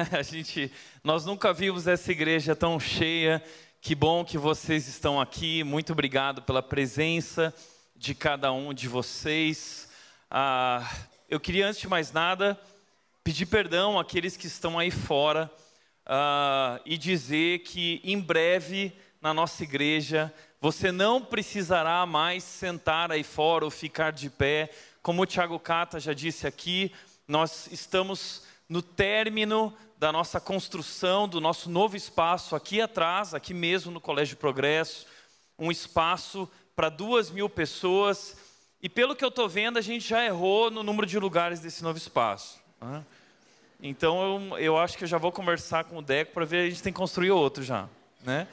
A gente, nós nunca vimos essa igreja tão cheia. Que bom que vocês estão aqui. Muito obrigado pela presença de cada um de vocês. Ah, eu queria, antes de mais nada, pedir perdão àqueles que estão aí fora ah, e dizer que em breve na nossa igreja você não precisará mais sentar aí fora ou ficar de pé. Como o Tiago Cata já disse aqui, nós estamos no término da nossa construção, do nosso novo espaço aqui atrás, aqui mesmo no Colégio Progresso, um espaço para duas mil pessoas. E pelo que eu estou vendo, a gente já errou no número de lugares desse novo espaço. Né? Então eu, eu acho que eu já vou conversar com o Deco para ver a gente tem que construir outro já, né?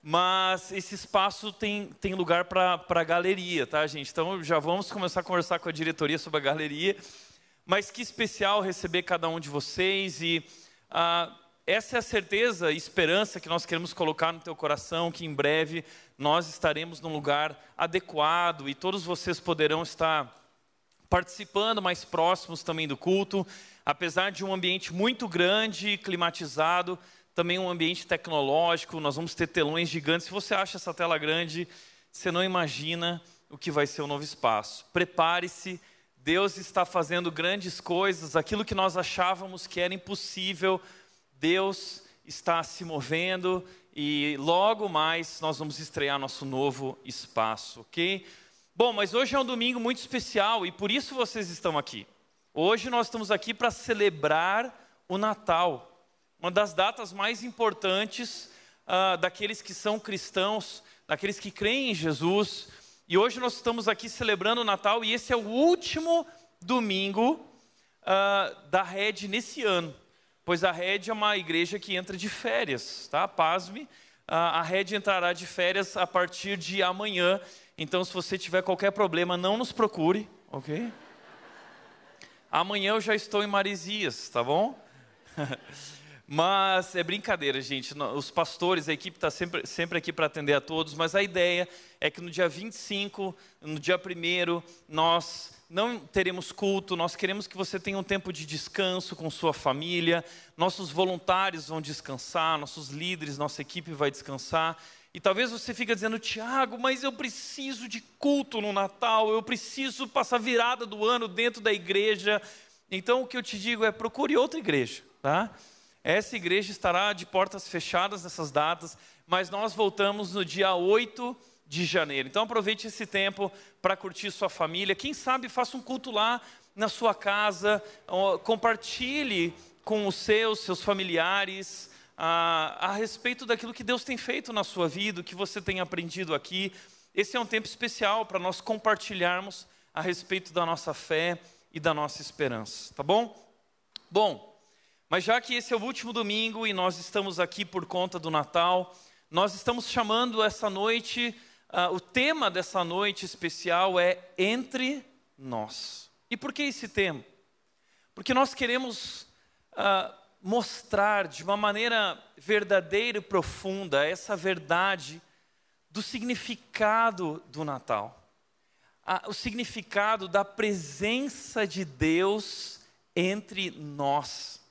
Mas esse espaço tem, tem lugar para a galeria, tá, gente? Então já vamos começar a conversar com a diretoria sobre a galeria mas que especial receber cada um de vocês e ah, essa é a certeza e esperança que nós queremos colocar no teu coração, que em breve nós estaremos num lugar adequado e todos vocês poderão estar participando mais próximos também do culto, apesar de um ambiente muito grande, climatizado, também um ambiente tecnológico, nós vamos ter telões gigantes. Se você acha essa tela grande, você não imagina o que vai ser o novo espaço. Prepare-se Deus está fazendo grandes coisas, aquilo que nós achávamos que era impossível, Deus está se movendo e logo mais nós vamos estrear nosso novo espaço, ok? Bom, mas hoje é um domingo muito especial e por isso vocês estão aqui. Hoje nós estamos aqui para celebrar o Natal, uma das datas mais importantes uh, daqueles que são cristãos, daqueles que creem em Jesus. E hoje nós estamos aqui celebrando o Natal e esse é o último domingo uh, da Red nesse ano, pois a Red é uma igreja que entra de férias, tá? Pasme, uh, a Red entrará de férias a partir de amanhã. Então, se você tiver qualquer problema, não nos procure, ok? Amanhã eu já estou em Maresias, tá bom? Mas é brincadeira, gente. Os pastores, a equipe está sempre, sempre aqui para atender a todos, mas a ideia é que no dia 25, no dia 1, nós não teremos culto, nós queremos que você tenha um tempo de descanso com sua família, nossos voluntários vão descansar, nossos líderes, nossa equipe vai descansar. E talvez você fique dizendo, Tiago, mas eu preciso de culto no Natal, eu preciso passar virada do ano dentro da igreja. Então o que eu te digo é procure outra igreja, tá? Essa igreja estará de portas fechadas nessas datas, mas nós voltamos no dia 8 de janeiro. Então aproveite esse tempo para curtir sua família. Quem sabe faça um culto lá na sua casa, compartilhe com os seus, seus familiares, a, a respeito daquilo que Deus tem feito na sua vida, o que você tem aprendido aqui. Esse é um tempo especial para nós compartilharmos a respeito da nossa fé e da nossa esperança, tá bom? Bom, mas já que esse é o último domingo e nós estamos aqui por conta do Natal, nós estamos chamando essa noite, uh, o tema dessa noite especial é Entre Nós. E por que esse tema? Porque nós queremos uh, mostrar de uma maneira verdadeira e profunda essa verdade do significado do Natal, uh, o significado da presença de Deus entre nós.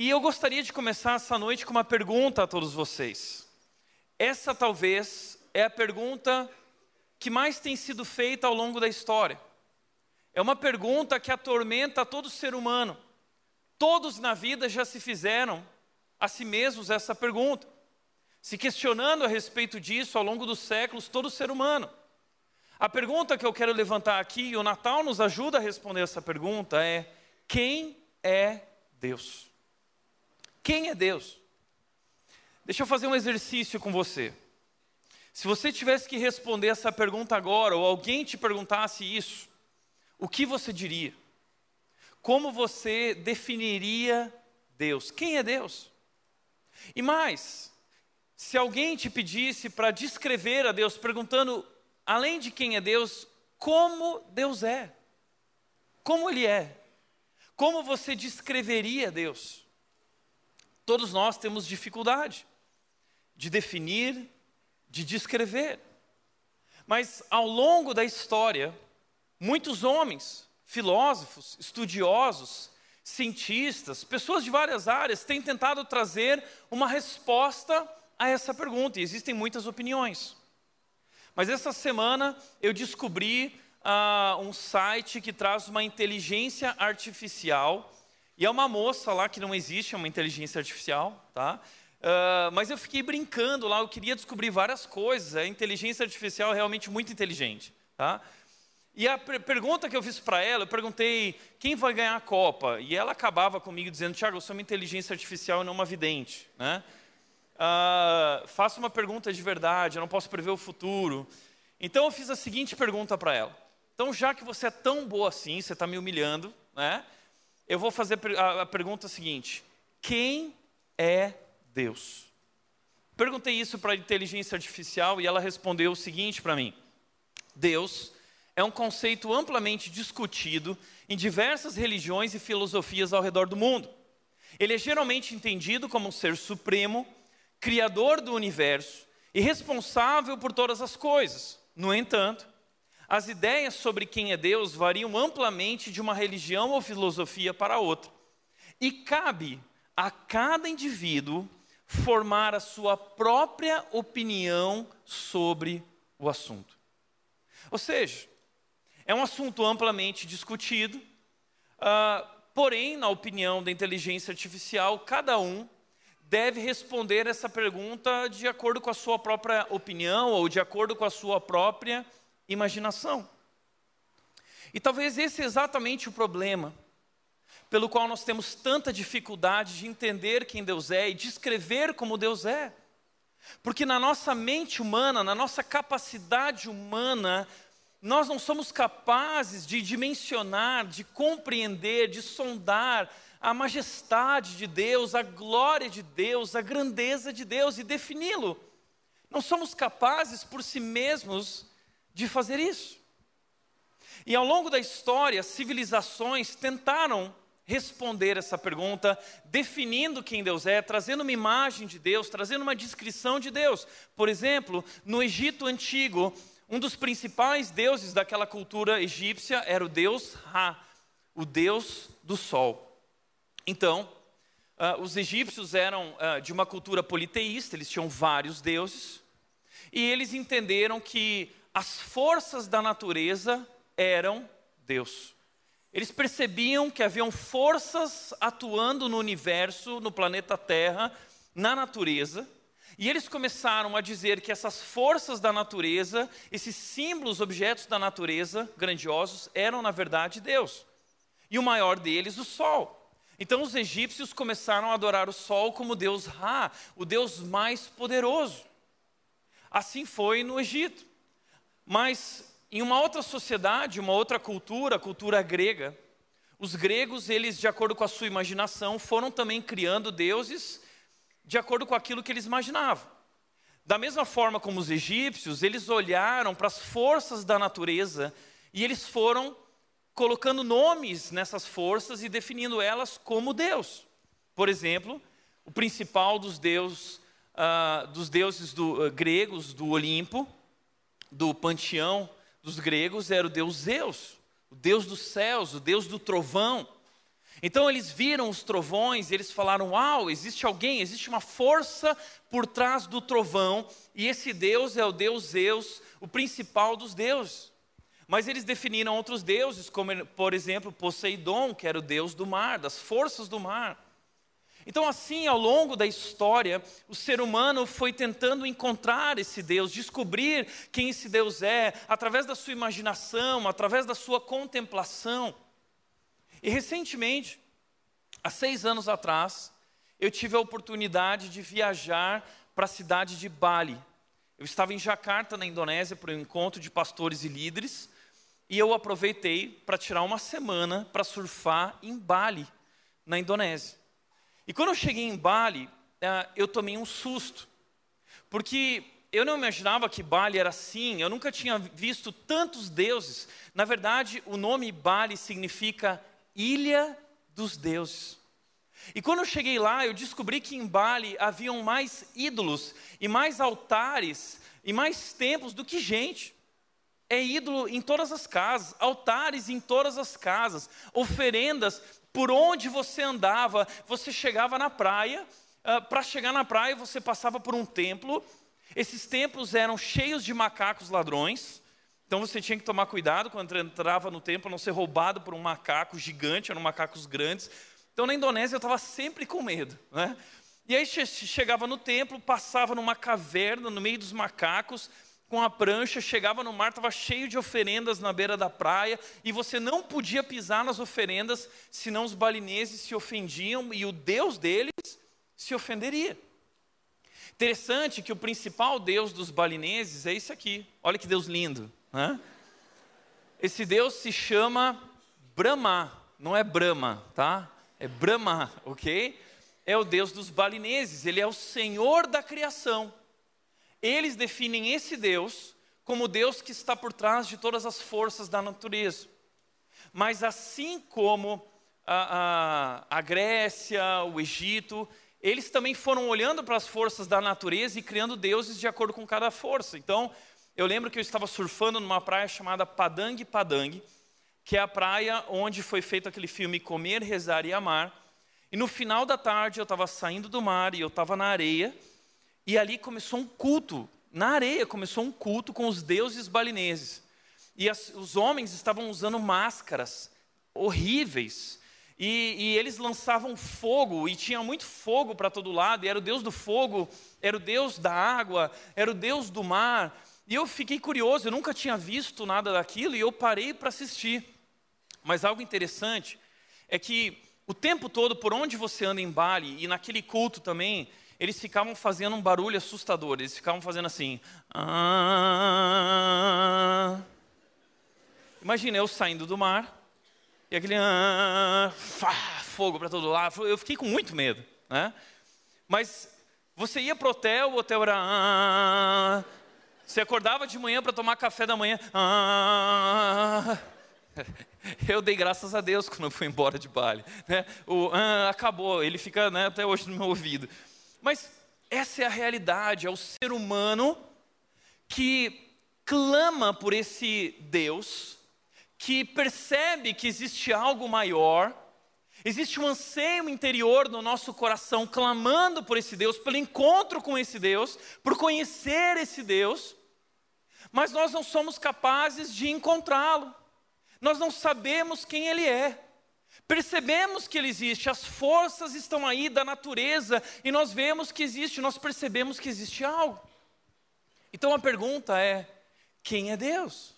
E eu gostaria de começar essa noite com uma pergunta a todos vocês. Essa talvez é a pergunta que mais tem sido feita ao longo da história. É uma pergunta que atormenta todo ser humano. Todos na vida já se fizeram a si mesmos essa pergunta, se questionando a respeito disso ao longo dos séculos, todo ser humano. A pergunta que eu quero levantar aqui, e o Natal nos ajuda a responder essa pergunta, é: quem é Deus? Quem é Deus? Deixa eu fazer um exercício com você. Se você tivesse que responder essa pergunta agora, ou alguém te perguntasse isso, o que você diria? Como você definiria Deus? Quem é Deus? E mais, se alguém te pedisse para descrever a Deus, perguntando, além de quem é Deus, como Deus é? Como Ele é? Como você descreveria Deus? Todos nós temos dificuldade de definir, de descrever. Mas ao longo da história, muitos homens, filósofos, estudiosos, cientistas, pessoas de várias áreas têm tentado trazer uma resposta a essa pergunta, e existem muitas opiniões. Mas essa semana eu descobri uh, um site que traz uma inteligência artificial, e é uma moça lá que não existe, é uma inteligência artificial, tá? Uh, mas eu fiquei brincando lá, eu queria descobrir várias coisas. A inteligência artificial é realmente muito inteligente. Tá? E a pergunta que eu fiz para ela, eu perguntei quem vai ganhar a Copa. E ela acabava comigo dizendo: Tiago, eu sou uma inteligência artificial e não uma vidente. Né? Uh, faça uma pergunta de verdade, eu não posso prever o futuro. Então eu fiz a seguinte pergunta para ela. Então, já que você é tão boa assim, você está me humilhando, né? Eu vou fazer a pergunta seguinte: quem é Deus? Perguntei isso para a inteligência artificial e ela respondeu o seguinte para mim: Deus é um conceito amplamente discutido em diversas religiões e filosofias ao redor do mundo. Ele é geralmente entendido como um ser supremo, criador do universo e responsável por todas as coisas. No entanto, as ideias sobre quem é Deus variam amplamente de uma religião ou filosofia para outra. E cabe a cada indivíduo formar a sua própria opinião sobre o assunto. Ou seja, é um assunto amplamente discutido, uh, porém, na opinião da inteligência artificial, cada um deve responder essa pergunta de acordo com a sua própria opinião ou de acordo com a sua própria imaginação. E talvez esse é exatamente o problema pelo qual nós temos tanta dificuldade de entender quem Deus é e descrever como Deus é. Porque na nossa mente humana, na nossa capacidade humana, nós não somos capazes de dimensionar, de compreender, de sondar a majestade de Deus, a glória de Deus, a grandeza de Deus e defini-lo. Não somos capazes por si mesmos de fazer isso. E ao longo da história, civilizações tentaram responder essa pergunta, definindo quem Deus é, trazendo uma imagem de Deus, trazendo uma descrição de Deus. Por exemplo, no Egito antigo, um dos principais deuses daquela cultura egípcia era o deus Ra, o deus do sol. Então, uh, os egípcios eram uh, de uma cultura politeísta, eles tinham vários deuses, e eles entenderam que as forças da natureza eram Deus. Eles percebiam que haviam forças atuando no universo, no planeta Terra, na natureza, e eles começaram a dizer que essas forças da natureza, esses símbolos, objetos da natureza grandiosos, eram na verdade Deus. E o maior deles, o sol. Então os egípcios começaram a adorar o sol como Deus Ra, o Deus mais poderoso. Assim foi no Egito. Mas em uma outra sociedade, uma outra cultura, a cultura grega, os gregos, eles, de acordo com a sua imaginação, foram também criando deuses de acordo com aquilo que eles imaginavam. Da mesma forma como os egípcios, eles olharam para as forças da natureza e eles foram colocando nomes nessas forças e definindo elas como Deus. Por exemplo, o principal dos, deus, uh, dos deuses do, uh, gregos do Olimpo, do panteão dos gregos, era o deus Zeus, o deus dos céus, o deus do trovão. Então eles viram os trovões e eles falaram: Uau, existe alguém, existe uma força por trás do trovão, e esse Deus é o Deus Zeus, o principal dos deuses. Mas eles definiram outros deuses, como por exemplo Poseidon, que era o deus do mar, das forças do mar. Então, assim, ao longo da história, o ser humano foi tentando encontrar esse Deus, descobrir quem esse Deus é, através da sua imaginação, através da sua contemplação. E recentemente, há seis anos atrás, eu tive a oportunidade de viajar para a cidade de Bali. Eu estava em Jakarta, na Indonésia, para um encontro de pastores e líderes, e eu aproveitei para tirar uma semana para surfar em Bali, na Indonésia. E quando eu cheguei em Bali, eh, eu tomei um susto, porque eu não imaginava que Bali era assim, eu nunca tinha visto tantos deuses. Na verdade, o nome Bali significa ilha dos deuses. E quando eu cheguei lá, eu descobri que em Bali haviam mais ídolos e mais altares e mais templos do que gente. É ídolo em todas as casas, altares em todas as casas, oferendas Por onde você andava, você chegava na praia, uh, para chegar na praia você passava por um templo. Esses templos eram cheios de macacos ladrões. Então você tinha que tomar cuidado quando entrava no templo, não ser roubado por um macaco gigante, eram macacos grandes. Então na Indonésia eu estava sempre com medo. Né? E aí chegava no templo, passava numa caverna no meio dos macacos, com a prancha, chegava no mar, estava cheio de oferendas na beira da praia, e você não podia pisar nas oferendas, senão os balineses se ofendiam e o Deus deles se ofenderia. Interessante que o principal Deus dos balineses é esse aqui. Olha que Deus lindo. Né? Esse Deus se chama Brahma, não é Brahma, tá? É Brahma, ok? É o Deus dos balineses, ele é o Senhor da criação. Eles definem esse Deus como Deus que está por trás de todas as forças da natureza. Mas assim como a, a, a Grécia, o Egito, eles também foram olhando para as forças da natureza e criando deuses de acordo com cada força. Então, eu lembro que eu estava surfando numa praia chamada Padang Padang, que é a praia onde foi feito aquele filme Comer, Rezar e Amar. E no final da tarde eu estava saindo do mar e eu estava na areia, e ali começou um culto. Na areia começou um culto com os deuses balineses. E as, os homens estavam usando máscaras horríveis. E, e, eles lançavam fogo, e tinha muito fogo para todo lado, e era o Deus do fogo, era o Deus da água, era o Deus do mar. E eu fiquei curioso, eu nunca tinha visto nada daquilo e eu parei para assistir. Mas algo interessante é que o tempo todo, por onde você anda em Bali, e naquele culto também, eles ficavam fazendo um barulho assustador. Eles ficavam fazendo assim. Ah. Imagina eu saindo do mar e aquele ah, fogo para todo lado. Eu fiquei com muito medo, né? Mas você ia para o hotel, o hotel era ah, você acordava de manhã para tomar café da manhã. Ah, eu dei graças a Deus quando eu fui embora de Bali. Né? O ah, acabou, ele fica né, até hoje no meu ouvido. Mas essa é a realidade, é o ser humano que clama por esse Deus, que percebe que existe algo maior, existe um anseio interior no nosso coração clamando por esse Deus, pelo encontro com esse Deus, por conhecer esse Deus mas nós não somos capazes de encontrá-lo. Nós não sabemos quem ele é. Percebemos que ele existe, as forças estão aí da natureza e nós vemos que existe, nós percebemos que existe algo. Então a pergunta é: quem é Deus?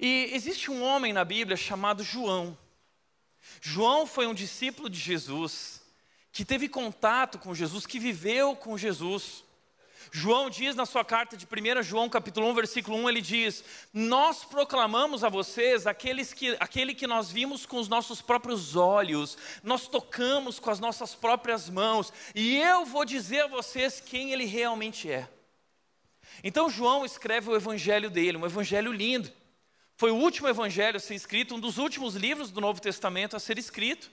E existe um homem na Bíblia chamado João. João foi um discípulo de Jesus, que teve contato com Jesus, que viveu com Jesus. João diz na sua carta de 1 João capítulo 1, versículo 1, ele diz: Nós proclamamos a vocês aqueles que, aquele que nós vimos com os nossos próprios olhos, nós tocamos com as nossas próprias mãos, e eu vou dizer a vocês quem ele realmente é. Então João escreve o evangelho dele, um evangelho lindo. Foi o último evangelho a ser escrito, um dos últimos livros do Novo Testamento a ser escrito.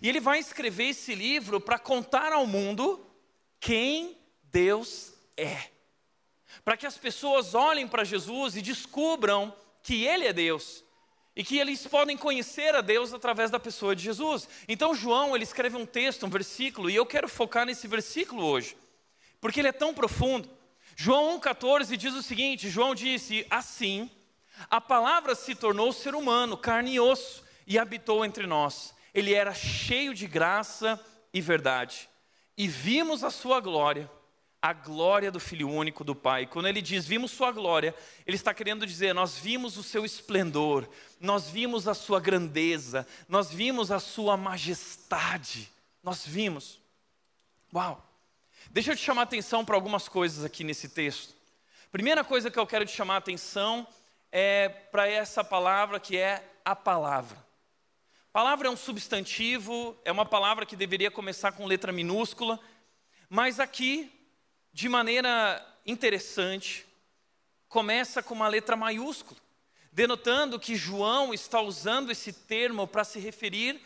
E ele vai escrever esse livro para contar ao mundo quem Deus é. Para que as pessoas olhem para Jesus e descubram que Ele é Deus e que eles podem conhecer a Deus através da pessoa de Jesus. Então João, ele escreve um texto, um versículo, e eu quero focar nesse versículo hoje, porque ele é tão profundo. João 1,14 diz o seguinte: João disse, assim, a palavra se tornou ser humano, carne e osso, e habitou entre nós. Ele era cheio de graça e verdade, e vimos a sua glória a glória do Filho único do Pai. Quando ele diz vimos sua glória, ele está querendo dizer nós vimos o seu esplendor, nós vimos a sua grandeza, nós vimos a sua majestade. Nós vimos. Uau! Deixa eu te chamar a atenção para algumas coisas aqui nesse texto. Primeira coisa que eu quero te chamar a atenção é para essa palavra que é a palavra. Palavra é um substantivo, é uma palavra que deveria começar com letra minúscula, mas aqui de maneira interessante, começa com uma letra maiúscula, denotando que João está usando esse termo para se referir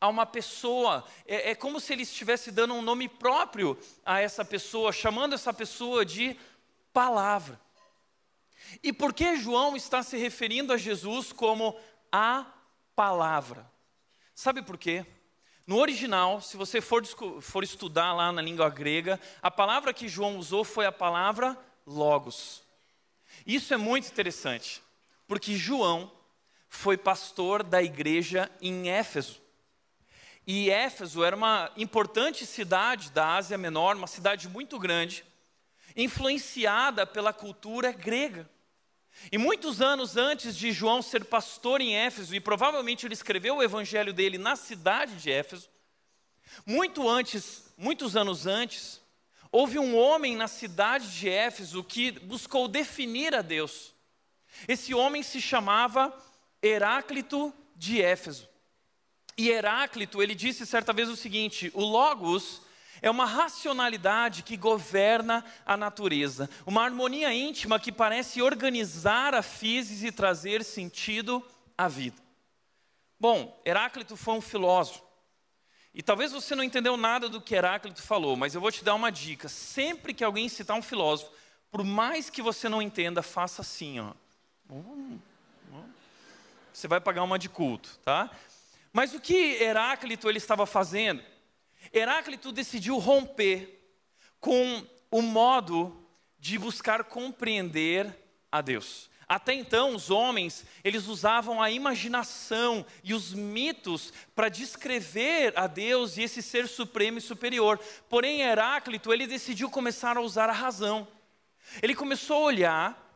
a uma pessoa. É, é, como se ele estivesse dando um nome próprio a essa pessoa, chamando essa pessoa de palavra. E por que João está se referindo a Jesus como a palavra? Sabe por quê? No original, se você for, for estudar lá na língua grega, a palavra que João usou foi a palavra logos. Isso é muito interessante, porque João foi pastor da igreja em Éfeso. E Éfeso era uma importante cidade da Ásia Menor, uma cidade muito grande, influenciada pela cultura grega. E muitos anos antes de João ser pastor em Éfeso, e provavelmente ele escreveu o evangelho dele na cidade de Éfeso, muito antes, muitos anos antes, houve um homem na cidade de Éfeso que buscou definir a Deus. Esse homem se chamava Heráclito de Éfeso. E Heráclito, ele disse certa vez o seguinte: o Logos é uma racionalidade que governa a natureza, uma harmonia íntima que parece organizar a física e trazer sentido à vida. Bom, Heráclito foi um filósofo. E talvez você não entendeu nada do que Heráclito falou, mas eu vou te dar uma dica. Sempre que alguém citar um filósofo, por mais que você não entenda, faça assim, ó. Você vai pagar uma de culto, tá? Mas o que Heráclito ele estava fazendo? Heráclito decidiu romper com o modo de buscar compreender a Deus. Até então, os homens, eles usavam a imaginação e os mitos para descrever a Deus e esse ser supremo e superior. Porém, Heráclito, ele decidiu começar a usar a razão. Ele começou a olhar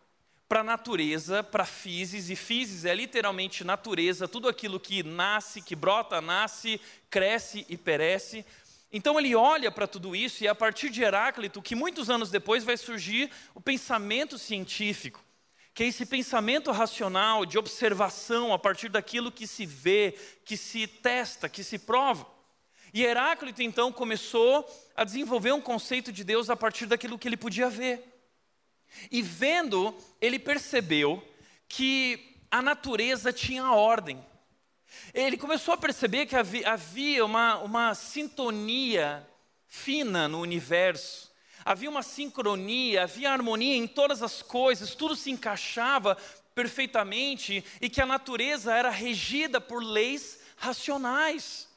para a natureza, para Físis, e Físis é literalmente natureza, tudo aquilo que nasce, que brota, nasce, cresce e perece. Então ele olha para tudo isso e é a partir de Heráclito que muitos anos depois vai surgir o pensamento científico, que é esse pensamento racional de observação a partir daquilo que se vê, que se testa, que se prova. E Heráclito então começou a desenvolver um conceito de Deus a partir daquilo que ele podia ver. E vendo, ele percebeu que a natureza tinha ordem. Ele começou a perceber que havia uma, uma sintonia fina no universo, havia uma sincronia, havia harmonia em todas as coisas, tudo se encaixava perfeitamente e que a natureza era regida por leis racionais.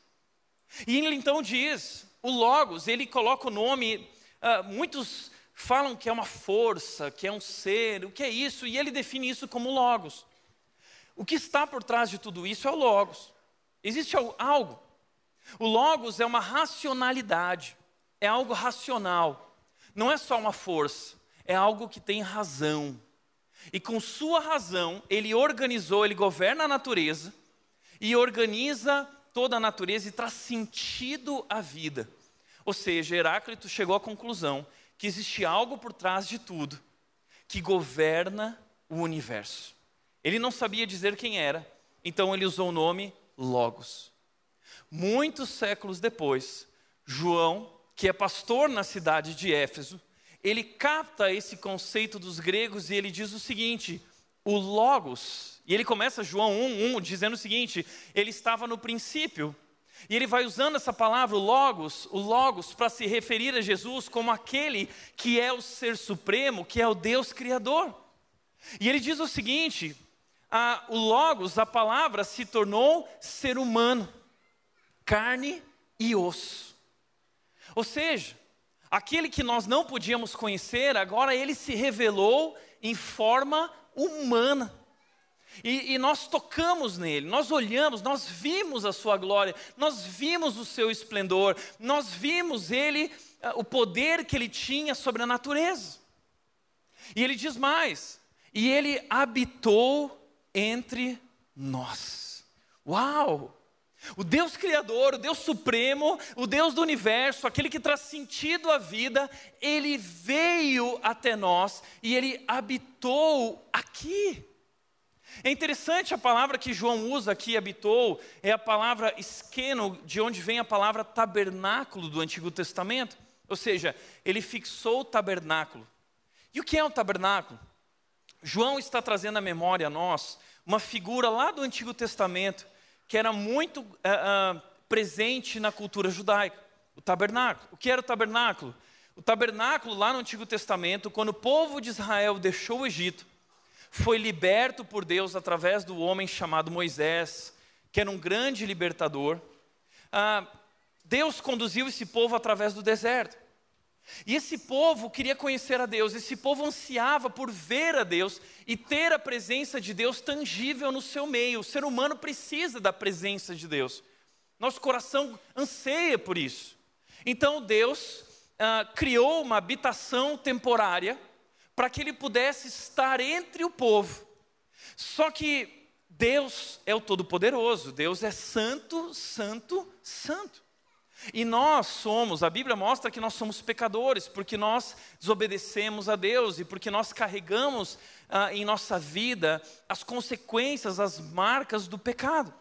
E ele então diz: o Logos, ele coloca o nome, uh, muitos falam que é uma força, que é um ser, o que é isso? E ele define isso como Logos. O que está por trás de tudo isso é o Logos. Existe algo. O Logos é uma racionalidade, é algo racional. Não é só uma força, é algo que tem razão. E com sua razão, ele organizou, ele governa a natureza e organiza toda a natureza e traz sentido à vida. Ou seja, Heráclito chegou à conclusão que existe algo por trás de tudo que governa o universo. Ele não sabia dizer quem era, então ele usou o nome Logos. Muitos séculos depois, João, que é pastor na cidade de Éfeso, ele capta esse conceito dos gregos e ele diz o seguinte: o Logos, e ele começa João 1:1 dizendo o seguinte: ele estava no princípio. E ele vai usando essa palavra, o Logos, o Logos, para se referir a Jesus como aquele que é o ser supremo, que é o Deus Criador. E ele diz o seguinte: a, o Logos, a palavra, se tornou ser humano, carne e osso. Ou seja, aquele que nós não podíamos conhecer, agora ele se revelou em forma humana. E, e, nós tocamos nele, nós olhamos, nós vimos a sua glória, nós vimos o seu esplendor, nós vimos ele, ah, o poder que ele tinha sobre a natureza. E ele diz mais: e ele habitou entre nós. Uau! O Deus Criador, o Deus Supremo, o Deus do universo, aquele que traz sentido à vida, ele veio até nós e ele habitou aqui. É interessante a palavra que João usa aqui, habitou, é a palavra esqueno, de onde vem a palavra tabernáculo do Antigo Testamento. Ou seja, ele fixou o tabernáculo. E o que é um tabernáculo? João está trazendo à memória a nós uma figura lá do Antigo Testamento que era muito uh, uh, presente na cultura judaica, o tabernáculo. O que era o tabernáculo? O tabernáculo lá no Antigo Testamento, quando o povo de Israel deixou o Egito, foi liberto por Deus através do homem chamado Moisés, que era um grande libertador, ah, Deus conduziu esse povo através do deserto. E esse povo queria conhecer a Deus, esse povo ansiava por ver a Deus e ter a presença de Deus tangível no seu meio. O ser humano precisa da presença de Deus. Nosso coração anseia por isso. Então Deus ah, criou uma habitação temporária para que ele pudesse estar entre o povo. Só que Deus é o Todo-Poderoso, Deus é santo, santo, santo. E nós somos, a Bíblia mostra que nós somos pecadores, porque nós desobedecemos a Deus e porque nós carregamos ah, em nossa vida as consequências, as marcas do pecado.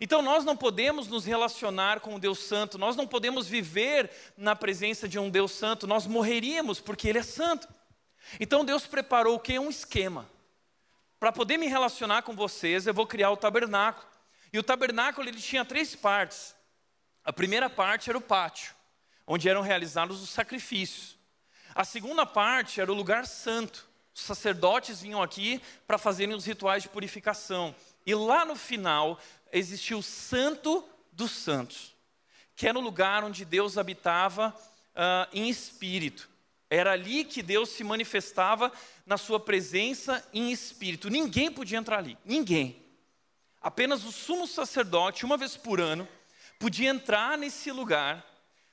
Então nós não podemos nos relacionar com o Deus Santo, nós não podemos viver na presença de um Deus Santo, nós morreríamos porque Ele é santo. Então Deus preparou o que? Um esquema. Para poder me relacionar com vocês, eu vou criar o tabernáculo. E o tabernáculo ele tinha três partes. A primeira parte era o pátio, onde eram realizados os sacrifícios. A segunda parte era o lugar santo. Os sacerdotes vinham aqui para fazerem os rituais de purificação. E lá no final existia o Santo dos Santos, que era o lugar onde Deus habitava uh, em espírito. Era ali que Deus se manifestava na sua presença em espírito. Ninguém podia entrar ali, ninguém. Apenas o sumo sacerdote, uma vez por ano, podia entrar nesse lugar,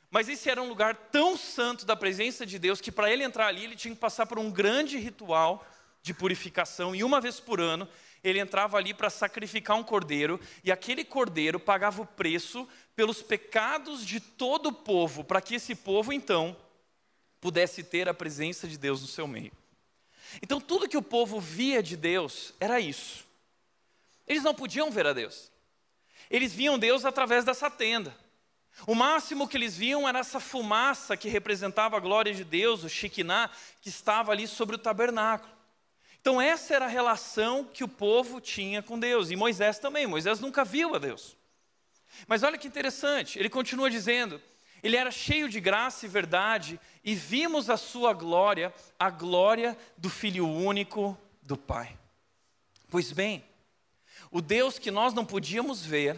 mas esse era um lugar tão santo da presença de Deus que para ele entrar ali, ele tinha que passar por um grande ritual de purificação, e uma vez por ano, ele entrava ali para sacrificar um cordeiro, e aquele cordeiro pagava o preço pelos pecados de todo o povo, para que esse povo então pudesse ter a presença de Deus no seu meio. Então, tudo que o povo via de Deus era isso. Eles não podiam ver a Deus. Eles viam Deus através dessa tenda. O máximo que eles viam era essa fumaça que representava a glória de Deus, o Shekinah, que estava ali sobre o tabernáculo. Então, essa era a relação que o povo tinha com Deus. E Moisés também. Moisés nunca viu a Deus. Mas olha que interessante, ele continua dizendo: ele era cheio de graça e verdade, e vimos a sua glória, a glória do Filho único do Pai. Pois bem, o Deus que nós não podíamos ver,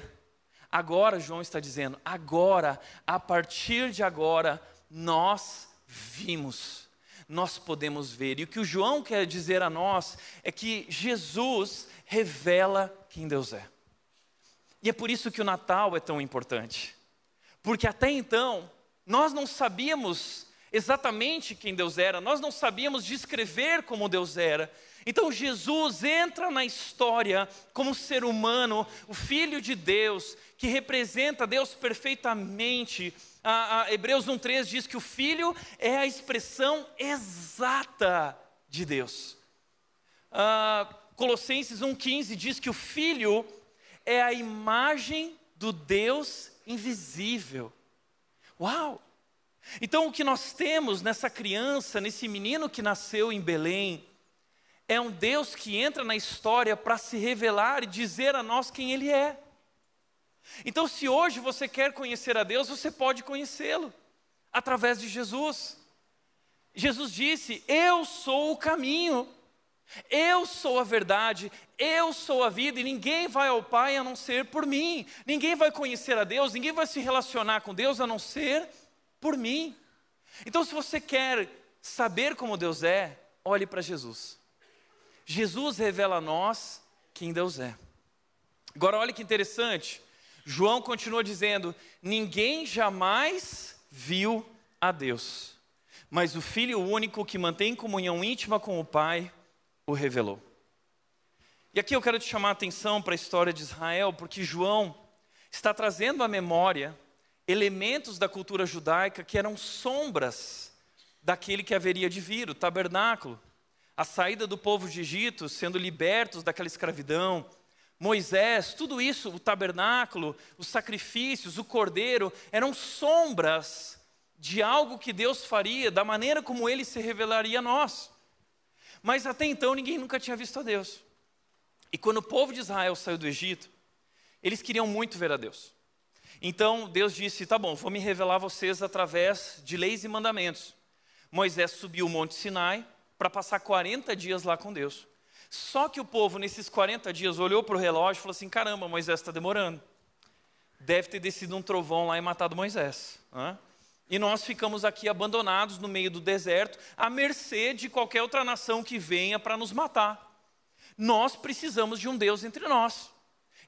agora João está dizendo, agora, a partir de agora, nós vimos, nós podemos ver. E o que o João quer dizer a nós é que Jesus revela quem Deus é. E é por isso que o Natal é tão importante. Porque até então, nós não sabíamos exatamente quem Deus era, nós não sabíamos descrever como Deus era. Então Jesus entra na história como ser humano, o Filho de Deus, que representa Deus perfeitamente. A, a Hebreus 1,3 diz que o Filho é a expressão exata de Deus. A, Colossenses 1,15 diz que o Filho é a imagem do Deus invisível. Uau! Então, o que nós temos nessa criança, nesse menino que nasceu em Belém, é um Deus que entra na história para se revelar e dizer a nós quem Ele é. Então, se hoje você quer conhecer a Deus, você pode conhecê-lo através de Jesus. Jesus disse: Eu sou o caminho, eu sou a verdade, eu sou a vida, e ninguém vai ao Pai a não ser por mim. Ninguém vai conhecer a Deus, ninguém vai se relacionar com Deus a não ser por mim. Então, se você quer saber como Deus é, olhe para Jesus. Jesus revela a nós quem Deus é. Agora, olha que interessante. João continua dizendo: Ninguém jamais viu a Deus, mas o Filho único que mantém comunhão íntima com o Pai o revelou. E aqui eu quero te chamar a atenção para a história de Israel, porque João está trazendo à memória elementos da cultura judaica que eram sombras daquele que haveria de vir, o tabernáculo a saída do povo de Egito, sendo libertos daquela escravidão, Moisés, tudo isso, o tabernáculo, os sacrifícios, o cordeiro, eram sombras de algo que Deus faria, da maneira como ele se revelaria a nós. Mas até então ninguém nunca tinha visto a Deus. E quando o povo de Israel saiu do Egito, eles queriam muito ver a Deus. Então Deus disse: Tá bom, vou me revelar a vocês através de leis e mandamentos. Moisés subiu o Monte Sinai, para passar 40 dias lá com Deus. Só que o povo, nesses 40 dias, olhou para o relógio e falou assim: caramba, Moisés está demorando. Deve ter descido um trovão lá e matado Moisés. Né? E nós ficamos aqui abandonados no meio do deserto, à mercê de qualquer outra nação que venha para nos matar. Nós precisamos de um Deus entre nós.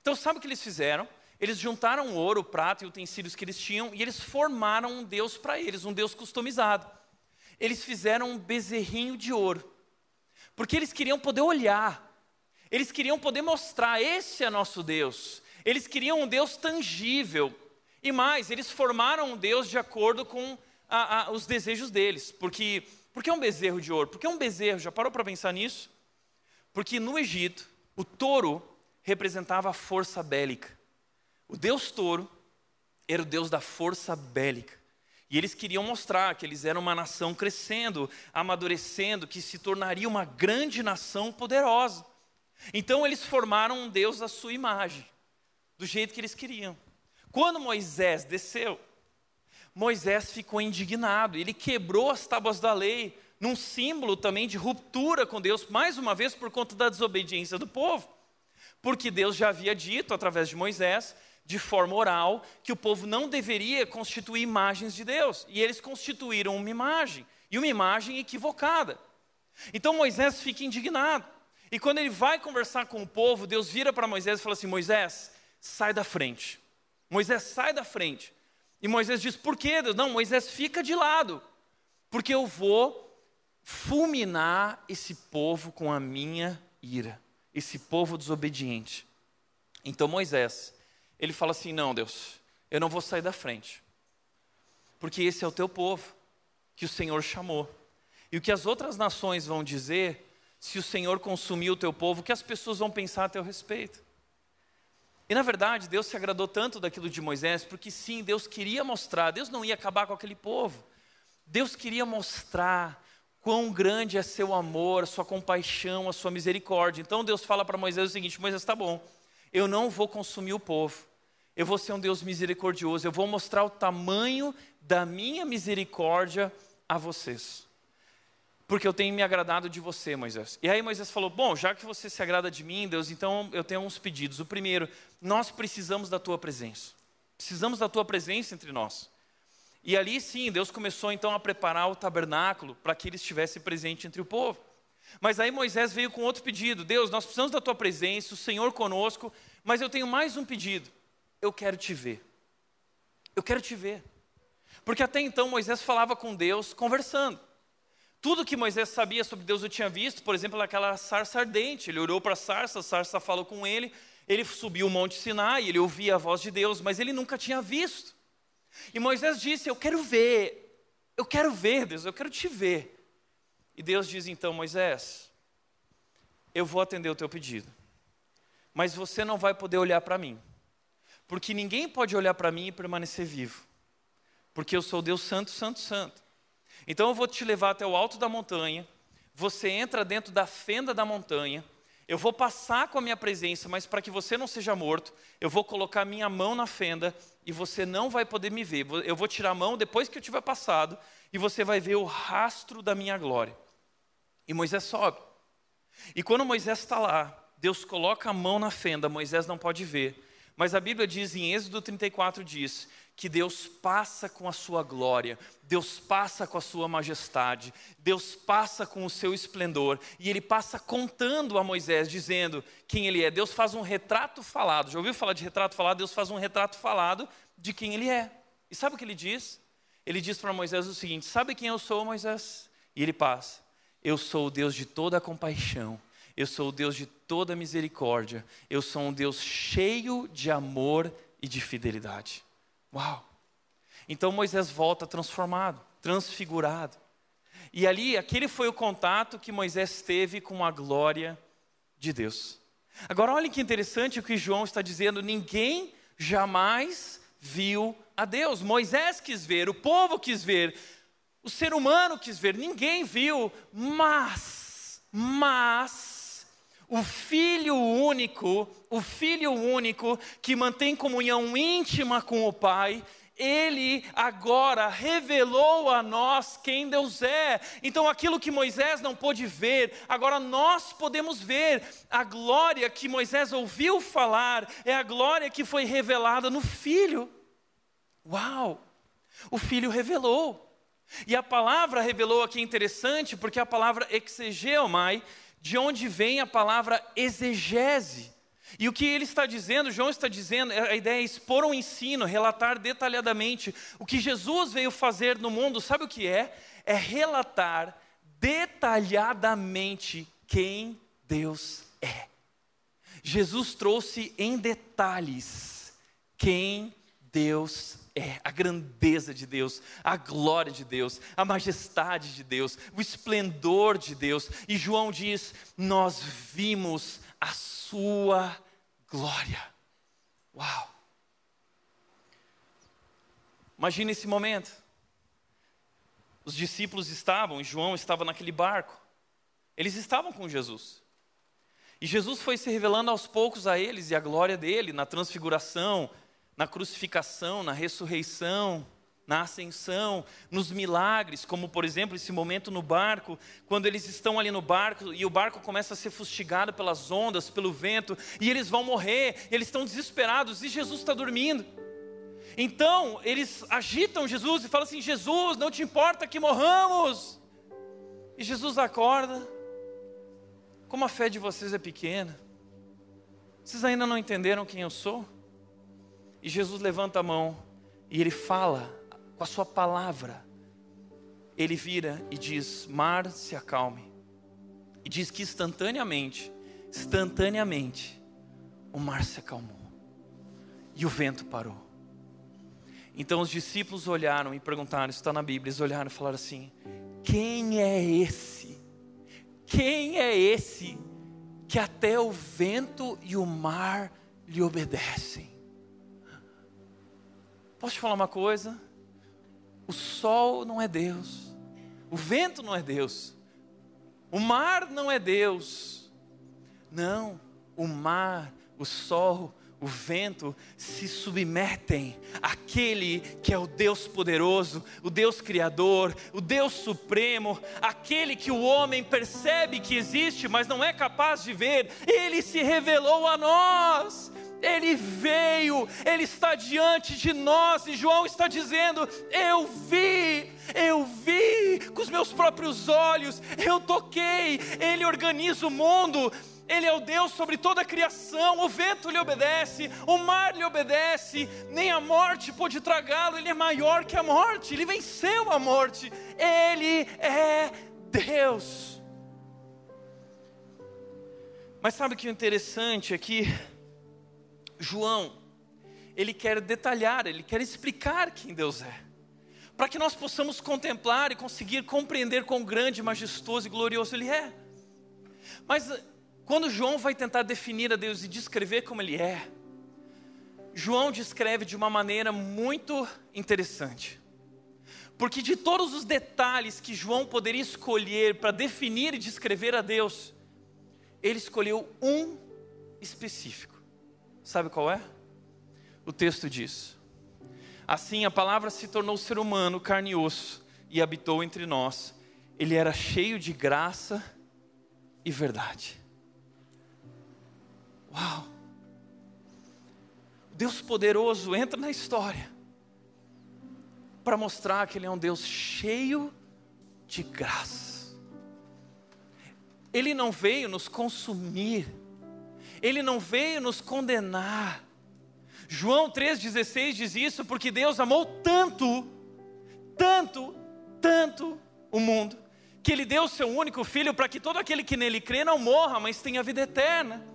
Então, sabe o que eles fizeram? Eles juntaram ouro, prata e utensílios que eles tinham e eles formaram um Deus para eles, um Deus customizado. Eles fizeram um bezerrinho de ouro porque eles queriam poder olhar, eles queriam poder mostrar: esse é nosso Deus. Eles queriam um Deus tangível. E mais, eles formaram um Deus de acordo com a, a, os desejos deles. Porque, porque é um bezerro de ouro? Porque é um bezerro, já parou para pensar nisso? Porque no Egito, o touro representava a força bélica. O Deus touro era o Deus da força bélica. E eles queriam mostrar que eles eram uma nação crescendo, amadurecendo, que se tornaria uma grande nação poderosa. Então eles formaram um Deus à sua imagem, do jeito que eles queriam. Quando Moisés desceu, Moisés ficou indignado, ele quebrou as tábuas da lei, num símbolo também de ruptura com Deus, mais uma vez por conta da desobediência do povo. Porque Deus já havia dito através de Moisés de forma oral que o povo não deveria constituir imagens de Deus. E eles constituíram uma imagem, e uma imagem equivocada. Então Moisés fica indignado. E quando ele vai conversar com o povo, Deus vira para Moisés e fala assim: Moisés, sai da frente. Moisés, sai da frente. E Moisés diz: Por quê, Deus? Não, Moisés, fica de lado, porque eu vou fulminar esse povo com a minha ira, esse povo desobediente. Então Moisés ele fala assim: Não, Deus, eu não vou sair da frente, porque esse é o teu povo que o Senhor chamou. E o que as outras nações vão dizer, se o Senhor consumir o teu povo, o que as pessoas vão pensar a teu respeito? E na verdade, Deus se agradou tanto daquilo de Moisés, porque sim, Deus queria mostrar, Deus não ia acabar com aquele povo. Deus queria mostrar quão grande é seu amor, a sua compaixão, a sua misericórdia. Então Deus fala para Moisés o seguinte: Moisés, está bom, eu não vou consumir o povo. Eu vou ser um Deus misericordioso. Eu vou mostrar o tamanho da minha misericórdia a vocês. Porque eu tenho me agradado de você, Moisés. E aí Moisés falou: Bom, já que você se agrada de mim, Deus, então eu tenho uns pedidos. O primeiro, nós precisamos da tua presença. Precisamos da tua presença entre nós. E ali sim, Deus começou então a preparar o tabernáculo para que ele estivesse presente entre o povo. Mas aí Moisés veio com outro pedido: Deus, nós precisamos da tua presença, o Senhor conosco, mas eu tenho mais um pedido. Eu quero te ver. Eu quero te ver. Porque até então Moisés falava com Deus conversando. Tudo que Moisés sabia sobre Deus eu tinha visto, por exemplo, naquela sarça ardente. Ele olhou para a sarça, a sarça falou com ele, ele subiu o monte Sinai, ele ouvia a voz de Deus, mas ele nunca tinha visto. E Moisés disse: Eu quero ver, eu quero ver, Deus, eu quero te ver. E Deus diz então, Moisés, eu vou atender o teu pedido, mas você não vai poder olhar para mim, porque ninguém pode olhar para mim e permanecer vivo, porque eu sou Deus Santo, Santo, Santo. Então eu vou te levar até o alto da montanha, você entra dentro da fenda da montanha, eu vou passar com a minha presença, mas para que você não seja morto, eu vou colocar minha mão na fenda e você não vai poder me ver. Eu vou tirar a mão depois que eu tiver passado e você vai ver o rastro da minha glória. E Moisés sobe. E quando Moisés está lá, Deus coloca a mão na fenda, Moisés não pode ver. Mas a Bíblia diz em Êxodo 34 diz que Deus passa com a sua glória, Deus passa com a sua majestade, Deus passa com o seu esplendor, e ele passa contando a Moisés, dizendo quem ele é. Deus faz um retrato falado. Já ouviu falar de retrato falado? Deus faz um retrato falado de quem ele é. E sabe o que ele diz? Ele diz para Moisés o seguinte: Sabe quem eu sou, Moisés? E ele passa. Eu sou o Deus de toda compaixão, eu sou o Deus de toda misericórdia, eu sou um Deus cheio de amor e de fidelidade. Uau! Então Moisés volta transformado, transfigurado. E ali, aquele foi o contato que Moisés teve com a glória de Deus. Agora, olha que interessante o que João está dizendo: ninguém jamais viu a Deus. Moisés quis ver, o povo quis ver, o ser humano quis ver, ninguém viu, mas, mas, o Filho único, o Filho único que mantém comunhão íntima com o Pai, ele agora revelou a nós quem Deus é. Então, aquilo que Moisés não pôde ver, agora nós podemos ver. A glória que Moisés ouviu falar é a glória que foi revelada no Filho. Uau! O Filho revelou. E a palavra revelou aqui é interessante, porque a palavra exegeomai, de onde vem a palavra exegese. E o que ele está dizendo, João está dizendo, é, a ideia é expor um ensino, relatar detalhadamente o que Jesus veio fazer no mundo, sabe o que é? É relatar detalhadamente quem Deus é. Jesus trouxe em detalhes quem Deus é, a grandeza de Deus, a glória de Deus, a majestade de Deus, o esplendor de Deus. E João diz: Nós vimos a Sua glória. Uau! Imagina esse momento. Os discípulos estavam, e João estava naquele barco. Eles estavam com Jesus. E Jesus foi se revelando aos poucos a eles e a glória dele na transfiguração, na crucificação, na ressurreição, na ascensão, nos milagres, como por exemplo esse momento no barco, quando eles estão ali no barco e o barco começa a ser fustigado pelas ondas, pelo vento, e eles vão morrer, eles estão desesperados e Jesus está dormindo. Então eles agitam Jesus e falam assim: Jesus, não te importa que morramos? E Jesus acorda, como a fé de vocês é pequena, vocês ainda não entenderam quem eu sou? E Jesus levanta a mão e ele fala com a sua palavra. Ele vira e diz: Mar, se acalme. E diz que instantaneamente, instantaneamente, o mar se acalmou e o vento parou. Então os discípulos olharam e perguntaram, está na Bíblia, eles olharam e falaram assim: Quem é esse? Quem é esse que até o vento e o mar lhe obedecem? Posso te falar uma coisa? O sol não é Deus, o vento não é Deus, o mar não é Deus. Não, o mar, o sol, o vento se submetem àquele que é o Deus poderoso, o Deus criador, o Deus supremo, aquele que o homem percebe que existe, mas não é capaz de ver, ele se revelou a nós. Ele veio, Ele está diante de nós, e João está dizendo: Eu vi, eu vi com os meus próprios olhos, eu toquei, Ele organiza o mundo. Ele é o Deus sobre toda a criação, o vento lhe obedece, o mar lhe obedece, nem a morte pôde tragá-lo, ele é maior que a morte, ele venceu a morte, ele é Deus. Mas sabe o que é interessante aqui? João, ele quer detalhar, ele quer explicar quem Deus é, para que nós possamos contemplar e conseguir compreender quão grande, majestoso e glorioso Ele é. Mas quando João vai tentar definir a Deus e descrever como Ele é, João descreve de uma maneira muito interessante. Porque de todos os detalhes que João poderia escolher para definir e descrever a Deus, ele escolheu um específico. Sabe qual é? O texto diz: Assim a palavra se tornou ser humano, carne e osso, e habitou entre nós. Ele era cheio de graça e verdade. Uau! Deus poderoso entra na história para mostrar que Ele é um Deus cheio de graça. Ele não veio nos consumir, ele não veio nos condenar. João 3,16 diz isso porque Deus amou tanto, tanto, tanto o mundo, que Ele deu o seu único filho para que todo aquele que nele crê não morra, mas tenha vida eterna.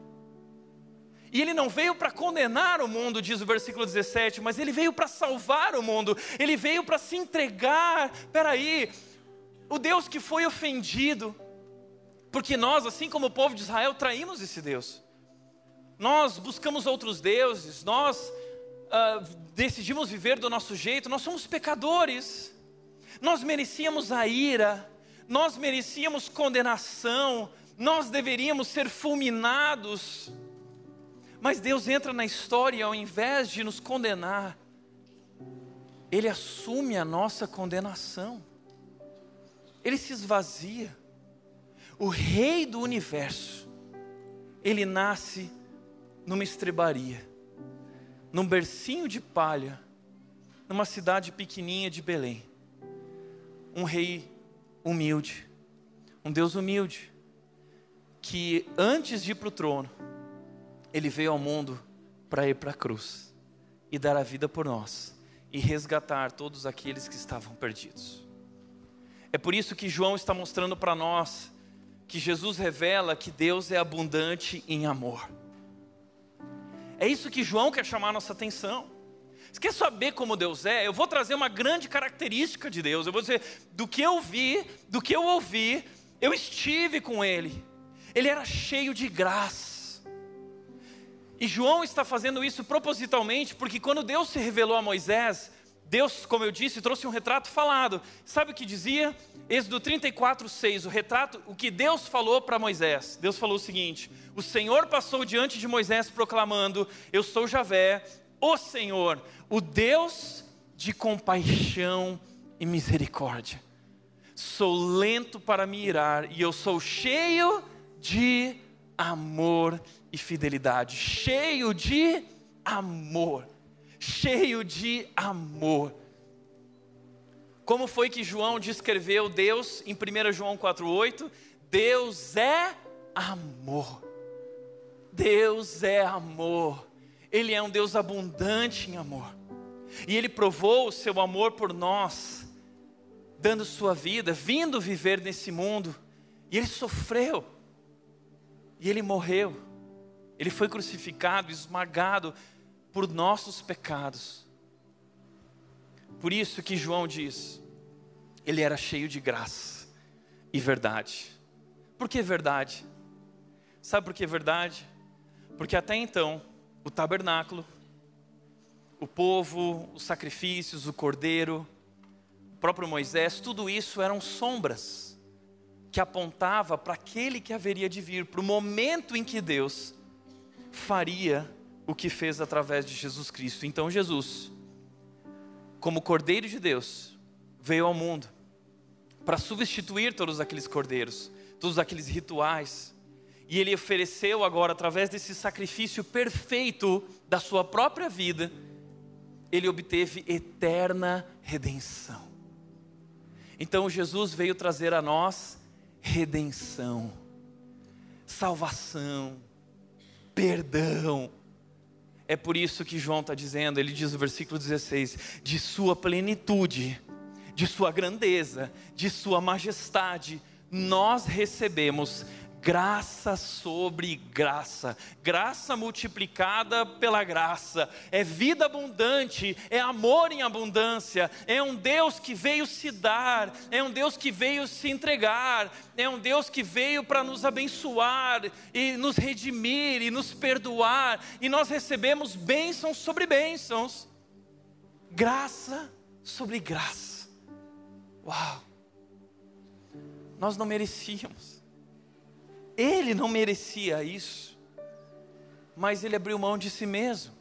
E ele não veio para condenar o mundo, diz o versículo 17, mas ele veio para salvar o mundo, ele veio para se entregar. Peraí, o Deus que foi ofendido, porque nós, assim como o povo de Israel, traímos esse Deus nós buscamos outros deuses, nós uh, decidimos viver do nosso jeito, nós somos pecadores, nós merecíamos a ira, nós merecíamos condenação, nós deveríamos ser fulminados, mas Deus entra na história ao invés de nos condenar, ele assume a nossa condenação, ele se esvazia. O Rei do universo, ele nasce numa estrebaria, num bercinho de palha, numa cidade pequenininha de Belém. Um rei humilde, um Deus humilde, que antes de ir para o trono, ele veio ao mundo para ir para a cruz e dar a vida por nós e resgatar todos aqueles que estavam perdidos. É por isso que João está mostrando para nós que Jesus revela que Deus é abundante em amor. É isso que João quer chamar a nossa atenção. Você quer saber como Deus é? Eu vou trazer uma grande característica de Deus. Eu vou dizer, do que eu vi, do que eu ouvi, eu estive com Ele. Ele era cheio de graça. E João está fazendo isso propositalmente, porque quando Deus se revelou a Moisés, Deus, como eu disse, trouxe um retrato falado. Sabe o que dizia? Êxodo 34, 6, o retrato, o que Deus falou para Moisés. Deus falou o seguinte: O Senhor passou diante de Moisés proclamando: Eu sou Javé, o Senhor, o Deus de compaixão e misericórdia. Sou lento para me irar e eu sou cheio de amor e fidelidade. Cheio de amor. Cheio de amor. Como foi que João descreveu Deus em 1 João 4,8? Deus é amor. Deus é amor. Ele é um Deus abundante em amor. E Ele provou o seu amor por nós, dando sua vida, vindo viver nesse mundo. E Ele sofreu. E Ele morreu. Ele foi crucificado, esmagado por nossos pecados. Por isso que João diz: ele era cheio de graça e verdade. Por que verdade? Sabe por que verdade? Porque até então, o tabernáculo, o povo, os sacrifícios, o cordeiro, o próprio Moisés, tudo isso eram sombras que apontava para aquele que haveria de vir, para o momento em que Deus faria o que fez através de Jesus Cristo. Então Jesus, como Cordeiro de Deus, veio ao mundo para substituir todos aqueles cordeiros, todos aqueles rituais. E ele ofereceu agora, através desse sacrifício perfeito da sua própria vida, ele obteve eterna redenção. Então Jesus veio trazer a nós redenção, salvação, perdão, é por isso que João está dizendo, ele diz no versículo 16: de sua plenitude, de sua grandeza, de sua majestade, nós recebemos graça sobre graça, graça multiplicada pela graça, é vida abundante, é amor em abundância, é um Deus que veio se dar, é um Deus que veio se entregar, é um Deus que veio para nos abençoar e nos redimir e nos perdoar, e nós recebemos bênçãos sobre bênçãos, graça sobre graça. Uau! Nós não merecíamos ele não merecia isso, mas ele abriu mão de si mesmo,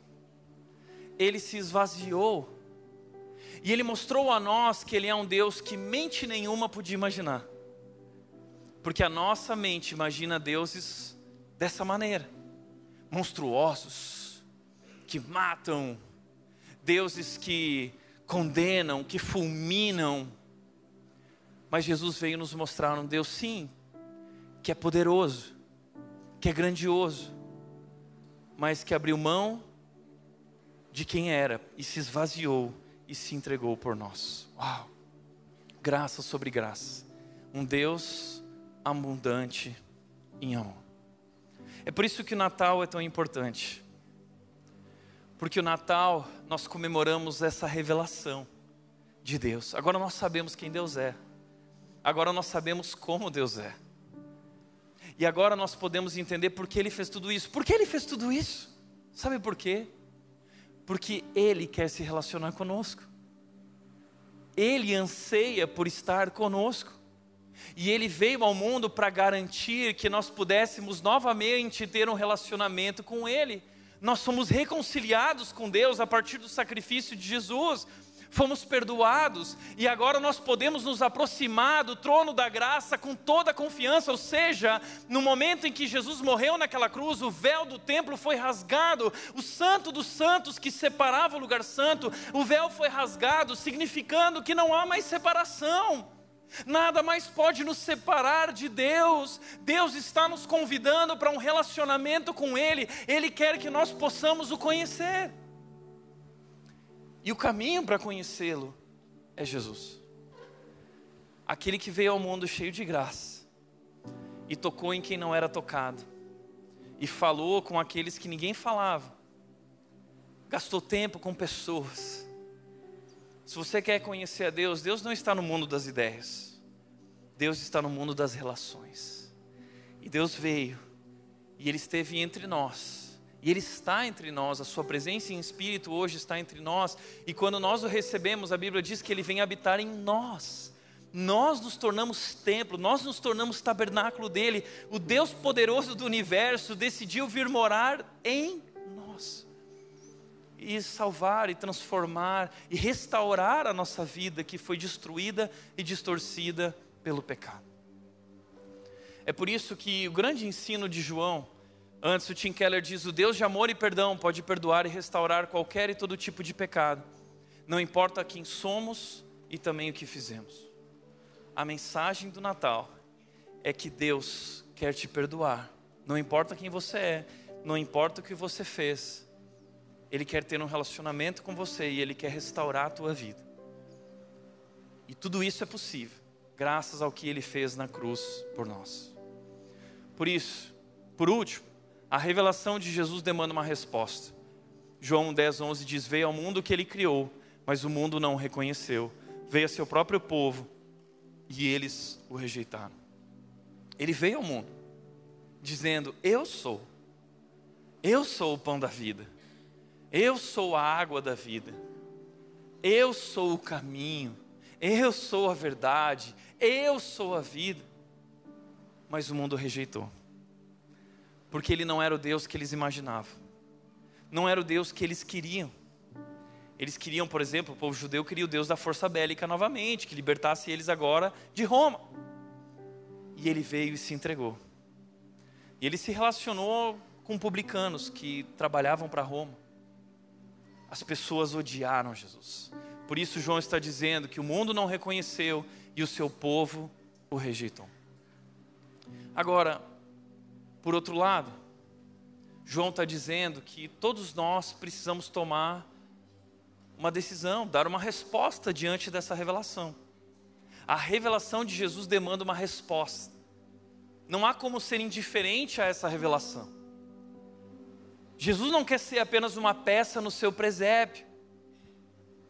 ele se esvaziou, e ele mostrou a nós que ele é um Deus que mente nenhuma podia imaginar, porque a nossa mente imagina deuses dessa maneira, monstruosos, que matam, deuses que condenam, que fulminam, mas Jesus veio nos mostrar um Deus, sim, que é poderoso, que é grandioso, mas que abriu mão de quem era e se esvaziou e se entregou por nós. Uau! Graça sobre graça. Um Deus abundante em amor. É por isso que o Natal é tão importante. Porque o Natal nós comemoramos essa revelação de Deus. Agora nós sabemos quem Deus é. Agora nós sabemos como Deus é. E agora nós podemos entender por que ele fez tudo isso. Por que ele fez tudo isso? Sabe por quê? Porque ele quer se relacionar conosco. Ele anseia por estar conosco. E ele veio ao mundo para garantir que nós pudéssemos novamente ter um relacionamento com ele. Nós somos reconciliados com Deus a partir do sacrifício de Jesus. Fomos perdoados e agora nós podemos nos aproximar do trono da graça com toda a confiança. Ou seja, no momento em que Jesus morreu naquela cruz, o véu do templo foi rasgado, o santo dos santos que separava o lugar santo, o véu foi rasgado, significando que não há mais separação. Nada mais pode nos separar de Deus. Deus está nos convidando para um relacionamento com Ele. Ele quer que nós possamos o conhecer. E o caminho para conhecê-lo é Jesus. Aquele que veio ao mundo cheio de graça e tocou em quem não era tocado, e falou com aqueles que ninguém falava, gastou tempo com pessoas. Se você quer conhecer a Deus, Deus não está no mundo das ideias, Deus está no mundo das relações. E Deus veio, e Ele esteve entre nós e Ele está entre nós, a Sua presença em espírito hoje está entre nós, e quando nós o recebemos, a Bíblia diz que Ele vem habitar em nós. Nós nos tornamos templo, nós nos tornamos tabernáculo dele. O Deus poderoso do universo decidiu vir morar em nós e salvar, e transformar, e restaurar a nossa vida que foi destruída e distorcida pelo pecado. É por isso que o grande ensino de João Antes, o Tim Keller diz: o Deus de amor e perdão pode perdoar e restaurar qualquer e todo tipo de pecado, não importa quem somos e também o que fizemos. A mensagem do Natal é que Deus quer te perdoar, não importa quem você é, não importa o que você fez, Ele quer ter um relacionamento com você e Ele quer restaurar a tua vida. E tudo isso é possível, graças ao que Ele fez na cruz por nós. Por isso, por último, a revelação de Jesus demanda uma resposta. João 10, 11 diz: Veio ao mundo que ele criou, mas o mundo não o reconheceu. Veio a seu próprio povo e eles o rejeitaram. Ele veio ao mundo dizendo: Eu sou, eu sou o pão da vida, eu sou a água da vida, eu sou o caminho, eu sou a verdade, eu sou a vida. Mas o mundo rejeitou porque ele não era o Deus que eles imaginavam, não era o Deus que eles queriam. Eles queriam, por exemplo, o povo judeu queria o Deus da força bélica novamente, que libertasse eles agora de Roma. E ele veio e se entregou. E ele se relacionou com publicanos que trabalhavam para Roma. As pessoas odiaram Jesus. Por isso, João está dizendo que o mundo não reconheceu e o seu povo o rejeitou. Agora, por outro lado, João está dizendo que todos nós precisamos tomar uma decisão, dar uma resposta diante dessa revelação. A revelação de Jesus demanda uma resposta. Não há como ser indiferente a essa revelação. Jesus não quer ser apenas uma peça no seu presépio.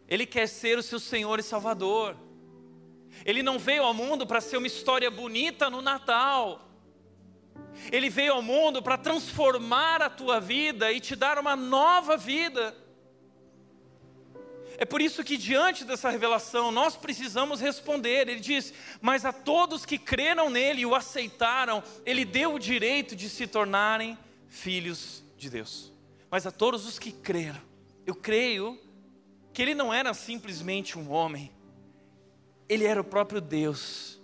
Ele quer ser o seu Senhor e Salvador. Ele não veio ao mundo para ser uma história bonita no Natal. Ele veio ao mundo para transformar a tua vida e te dar uma nova vida. É por isso que, diante dessa revelação, nós precisamos responder. Ele diz: Mas a todos que creram nele e o aceitaram, ele deu o direito de se tornarem filhos de Deus. Mas a todos os que creram, eu creio que ele não era simplesmente um homem, ele era o próprio Deus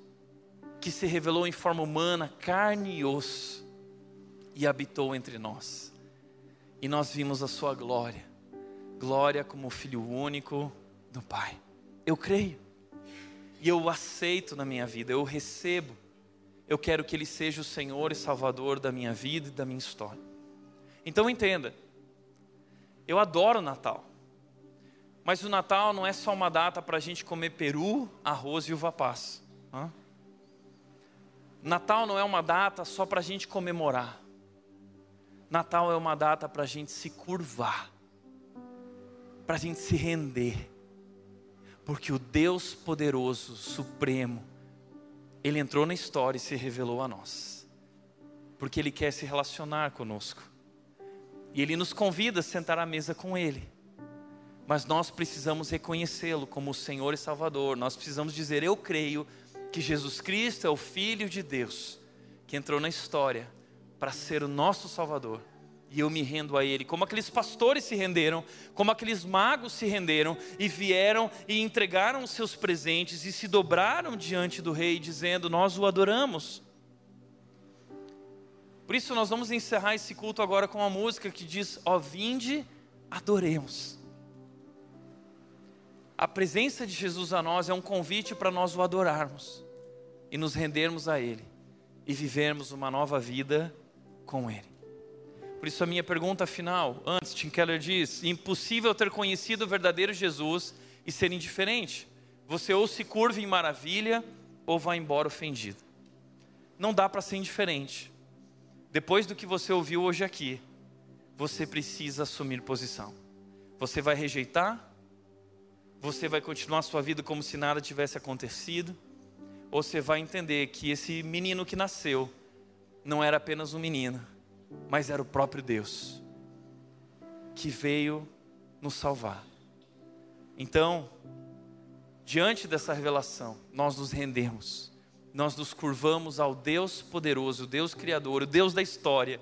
que se revelou em forma humana, carne e osso, e habitou entre nós. E nós vimos a sua glória, glória como filho único do Pai. Eu creio, e eu o aceito na minha vida, eu recebo. Eu quero que Ele seja o Senhor e Salvador da minha vida e da minha história. Então entenda, eu adoro o Natal. Mas o Natal não é só uma data para a gente comer peru, arroz e uva passa. Natal não é uma data só para a gente comemorar. Natal é uma data para a gente se curvar, para a gente se render, porque o Deus poderoso, supremo, Ele entrou na história e se revelou a nós, porque Ele quer se relacionar conosco, e Ele nos convida a sentar à mesa com Ele, mas nós precisamos reconhecê-lo como o Senhor e Salvador, nós precisamos dizer: Eu creio que Jesus Cristo é o Filho de Deus, que entrou na história para ser o nosso Salvador e eu me rendo a Ele, como aqueles pastores se renderam, como aqueles magos se renderam e vieram e entregaram os seus presentes e se dobraram diante do Rei, dizendo: Nós o adoramos. Por isso, nós vamos encerrar esse culto agora com uma música que diz: Ó, vinde, adoremos. A presença de Jesus a nós é um convite para nós o adorarmos e nos rendermos a Ele e vivermos uma nova vida com Ele. Por isso, a minha pergunta final, antes, Tim Keller diz: impossível ter conhecido o verdadeiro Jesus e ser indiferente. Você ou se curva em maravilha ou vai embora ofendido. Não dá para ser indiferente. Depois do que você ouviu hoje aqui, você precisa assumir posição. Você vai rejeitar? Você vai continuar sua vida como se nada tivesse acontecido? Ou você vai entender que esse menino que nasceu não era apenas um menino, mas era o próprio Deus que veio nos salvar. Então, diante dessa revelação, nós nos rendemos nós nos curvamos ao Deus poderoso, o Deus criador, o Deus da história,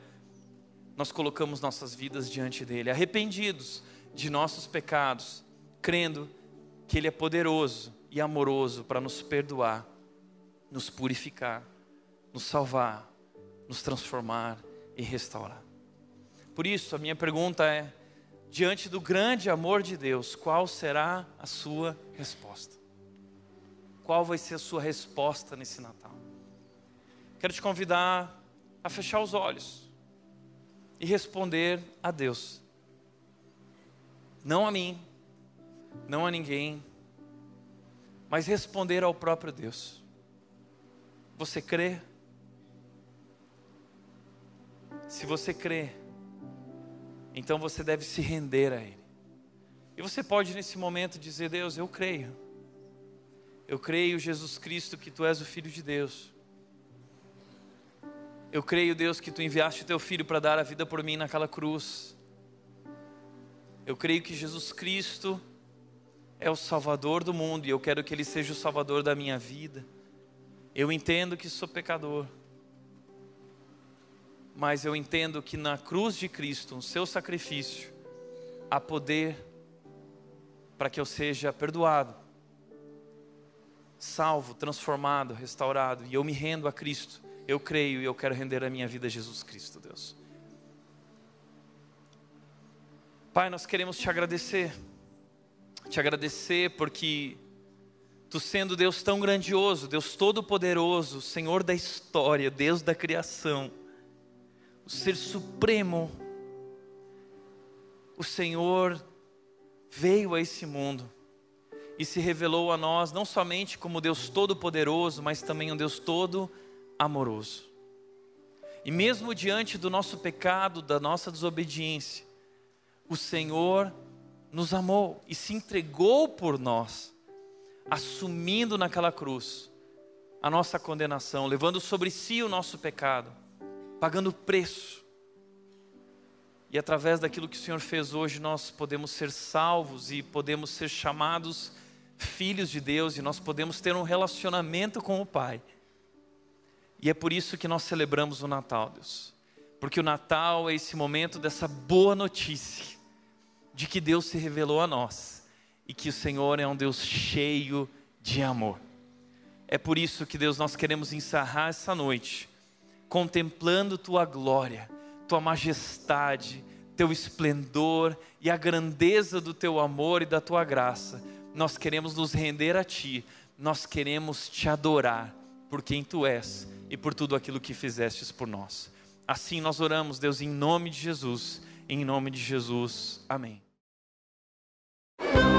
nós colocamos nossas vidas diante dele, arrependidos de nossos pecados, crendo que ele é poderoso e amoroso para nos perdoar, nos purificar, nos salvar, nos transformar e restaurar. Por isso, a minha pergunta é: diante do grande amor de Deus, qual será a sua resposta? qual vai ser a sua resposta nesse Natal. Quero te convidar a fechar os olhos e responder a Deus. Não a mim, não a ninguém, mas responder ao próprio Deus. Você crê? Se você crê, então você deve se render a Ele. E você pode nesse momento dizer: Deus, eu creio. Eu creio, Jesus Cristo, que tu és o Filho de Deus. Eu creio, Deus, que tu enviaste o teu filho para dar a vida por mim naquela cruz. Eu creio que Jesus Cristo é o Salvador do mundo e eu quero que Ele seja o Salvador da minha vida. Eu entendo que sou pecador, mas eu entendo que na cruz de Cristo, no seu sacrifício, há poder para que eu seja perdoado, salvo, transformado, restaurado, e eu me rendo a Cristo. Eu creio e eu quero render a minha vida a Jesus Cristo, Deus. Pai, nós queremos te agradecer. Te agradecer porque tu sendo Deus tão grandioso, Deus todo-poderoso, Senhor da história, Deus da criação, o ser supremo, o Senhor veio a esse mundo e se revelou a nós não somente como Deus todo-poderoso, mas também um Deus todo amoroso. E mesmo diante do nosso pecado, da nossa desobediência, o Senhor nos amou e se entregou por nós, assumindo naquela cruz a nossa condenação, levando sobre si o nosso pecado, pagando o preço. E através daquilo que o Senhor fez hoje, nós podemos ser salvos e podemos ser chamados filhos de Deus e nós podemos ter um relacionamento com o Pai. E é por isso que nós celebramos o Natal, Deus. Porque o Natal é esse momento dessa boa notícia de que Deus se revelou a nós e que o Senhor é um Deus cheio de amor. É por isso que Deus nós queremos encerrar essa noite contemplando tua glória, tua majestade, teu esplendor e a grandeza do teu amor e da tua graça nós queremos nos render a Ti, nós queremos te adorar por quem Tu és e por tudo aquilo que fizestes por nós. Assim nós oramos, Deus, em nome de Jesus, em nome de Jesus. Amém. you.